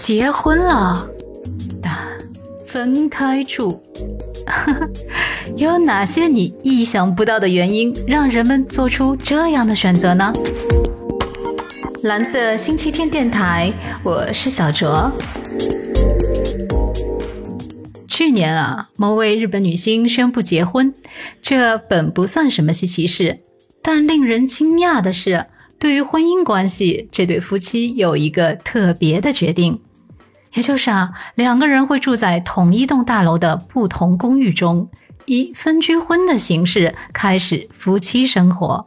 结婚了，但分开住。有哪些你意想不到的原因，让人们做出这样的选择呢？蓝色星期天电台，我是小卓。去年啊，某位日本女星宣布结婚，这本不算什么稀奇事。但令人惊讶的是，对于婚姻关系，这对夫妻有一个特别的决定，也就是啊，两个人会住在同一栋大楼的不同公寓中，以分居婚的形式开始夫妻生活。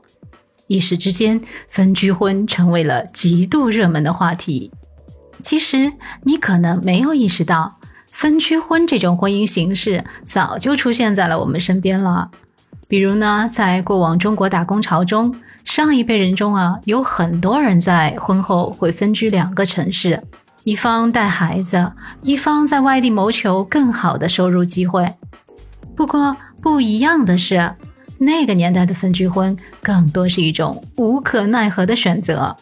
一时之间，分居婚成为了极度热门的话题。其实，你可能没有意识到。分居婚这种婚姻形式早就出现在了我们身边了。比如呢，在过往中国打工潮中，上一辈人中啊，有很多人在婚后会分居两个城市，一方带孩子，一方在外地谋求更好的收入机会。不过不一样的是，那个年代的分居婚更多是一种无可奈何的选择。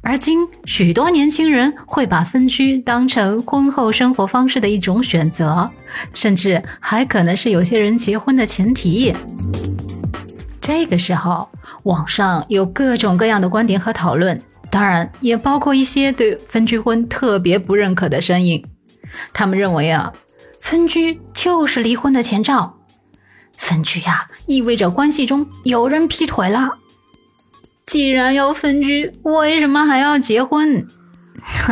而今，许多年轻人会把分居当成婚后生活方式的一种选择，甚至还可能是有些人结婚的前提。这个时候，网上有各种各样的观点和讨论，当然也包括一些对分居婚特别不认可的声音。他们认为啊，分居就是离婚的前兆，分居呀意味着关系中有人劈腿了。既然要分居，为什么还要结婚？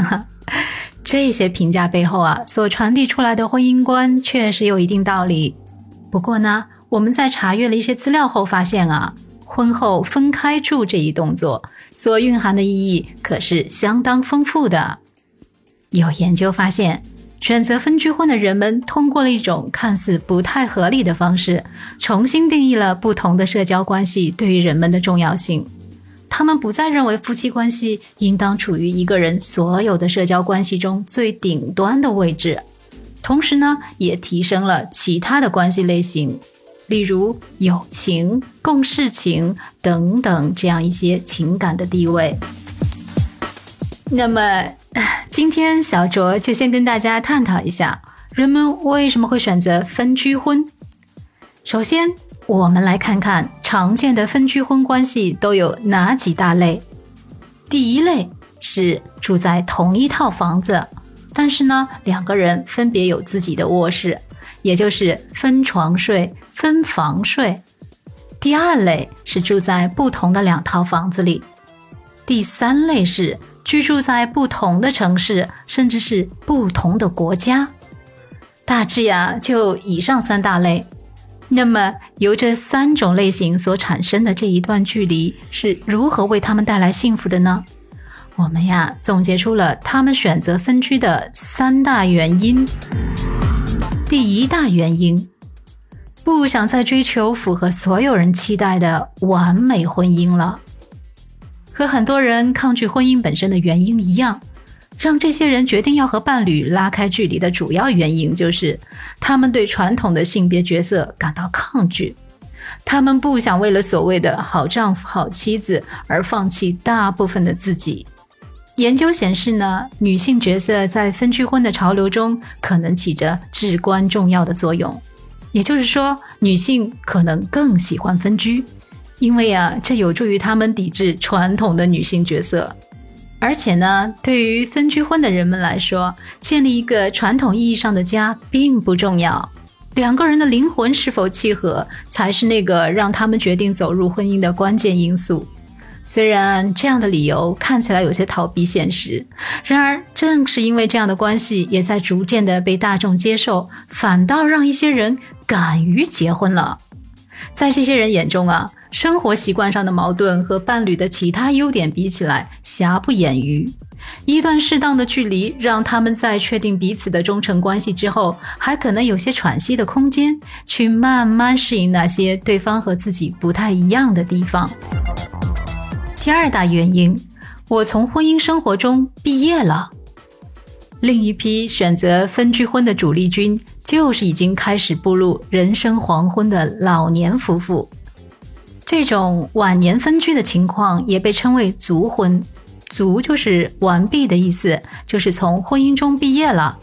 这些评价背后啊，所传递出来的婚姻观确实有一定道理。不过呢，我们在查阅了一些资料后发现啊，婚后分开住这一动作所蕴含的意义可是相当丰富的。有研究发现，选择分居婚的人们通过了一种看似不太合理的方式，重新定义了不同的社交关系对于人们的重要性。他们不再认为夫妻关系应当处于一个人所有的社交关系中最顶端的位置，同时呢，也提升了其他的关系类型，例如友情、共事情等等这样一些情感的地位。那么，今天小卓就先跟大家探讨一下，人们为什么会选择分居婚。首先，我们来看看常见的分居婚关系都有哪几大类。第一类是住在同一套房子，但是呢，两个人分别有自己的卧室，也就是分床睡、分房睡。第二类是住在不同的两套房子里。第三类是居住在不同的城市，甚至是不同的国家。大致呀，就以上三大类。那么，由这三种类型所产生的这一段距离是如何为他们带来幸福的呢？我们呀，总结出了他们选择分居的三大原因。第一大原因，不想再追求符合所有人期待的完美婚姻了。和很多人抗拒婚姻本身的原因一样。让这些人决定要和伴侣拉开距离的主要原因，就是他们对传统的性别角色感到抗拒。他们不想为了所谓的好丈夫、好妻子而放弃大部分的自己。研究显示呢，女性角色在分居婚的潮流中可能起着至关重要的作用。也就是说，女性可能更喜欢分居，因为啊，这有助于她们抵制传统的女性角色。而且呢，对于分居婚的人们来说，建立一个传统意义上的家并不重要，两个人的灵魂是否契合才是那个让他们决定走入婚姻的关键因素。虽然这样的理由看起来有些逃避现实，然而正是因为这样的关系也在逐渐的被大众接受，反倒让一些人敢于结婚了。在这些人眼中啊。生活习惯上的矛盾和伴侣的其他优点比起来，瑕不掩瑜。一段适当的距离，让他们在确定彼此的忠诚关系之后，还可能有些喘息的空间，去慢慢适应那些对方和自己不太一样的地方。第二大原因，我从婚姻生活中毕业了。另一批选择分居婚的主力军，就是已经开始步入人生黄昏的老年夫妇。这种晚年分居的情况也被称为“族婚”，卒就是完毕的意思，就是从婚姻中毕业了。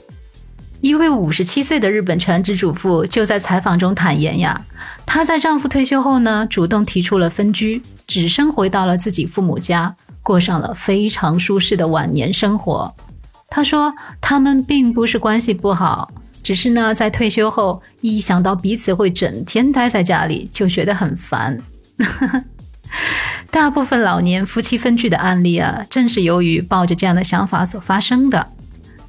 一位五十七岁的日本全职主妇就在采访中坦言呀，她在丈夫退休后呢，主动提出了分居，只身回到了自己父母家，过上了非常舒适的晚年生活。她说，他们并不是关系不好，只是呢，在退休后一想到彼此会整天待在家里，就觉得很烦。大部分老年夫妻分居的案例啊，正是由于抱着这样的想法所发生的。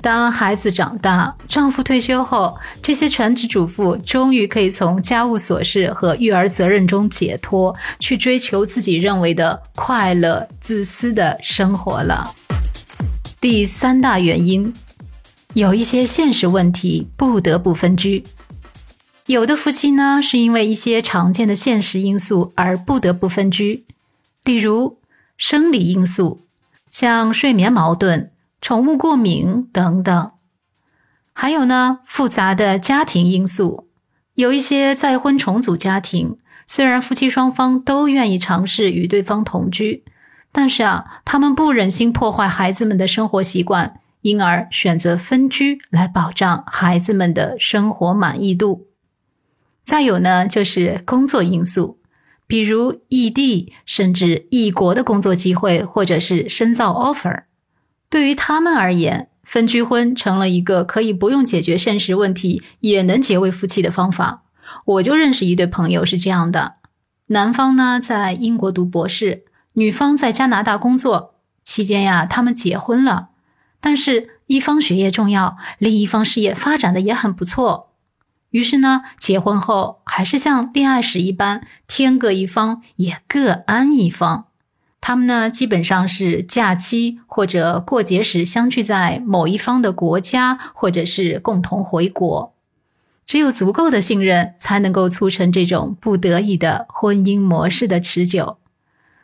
当孩子长大，丈夫退休后，这些全职主妇终于可以从家务琐事和育儿责任中解脱，去追求自己认为的快乐、自私的生活了。第三大原因，有一些现实问题不得不分居。有的夫妻呢，是因为一些常见的现实因素而不得不分居，例如生理因素，像睡眠矛盾。宠物过敏等等，还有呢，复杂的家庭因素。有一些再婚重组家庭，虽然夫妻双方都愿意尝试与对方同居，但是啊，他们不忍心破坏孩子们的生活习惯，因而选择分居来保障孩子们的生活满意度。再有呢，就是工作因素，比如异地甚至异国的工作机会，或者是深造 offer。对于他们而言，分居婚成了一个可以不用解决现实问题也能结为夫妻的方法。我就认识一对朋友是这样的：男方呢在英国读博士，女方在加拿大工作。期间呀，他们结婚了，但是一方学业重要，另一方事业发展的也很不错。于是呢，结婚后还是像恋爱时一般，天各一方，也各安一方。他们呢，基本上是假期或者过节时相聚在某一方的国家，或者是共同回国。只有足够的信任，才能够促成这种不得已的婚姻模式的持久。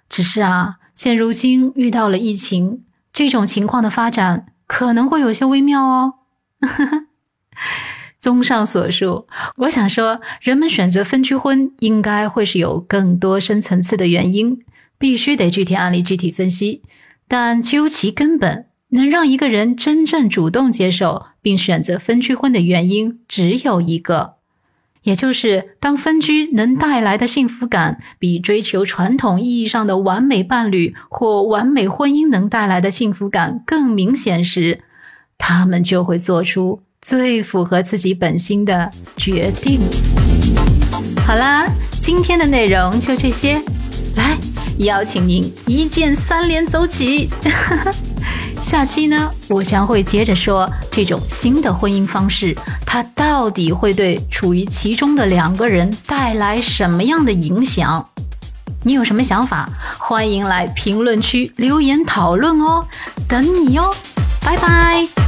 只是啊，现如今遇到了疫情，这种情况的发展可能会有些微妙哦。综上所述，我想说，人们选择分居婚，应该会是有更多深层次的原因。必须得具体案例具体分析，但究其根本，能让一个人真正主动接受并选择分居婚的原因只有一个，也就是当分居能带来的幸福感比追求传统意义上的完美伴侣或完美婚姻能带来的幸福感更明显时，他们就会做出最符合自己本心的决定。好啦，今天的内容就这些，来。邀请您一键三连走起！下期呢，我将会接着说这种新的婚姻方式，它到底会对处于其中的两个人带来什么样的影响？你有什么想法？欢迎来评论区留言讨论哦，等你哟，拜拜。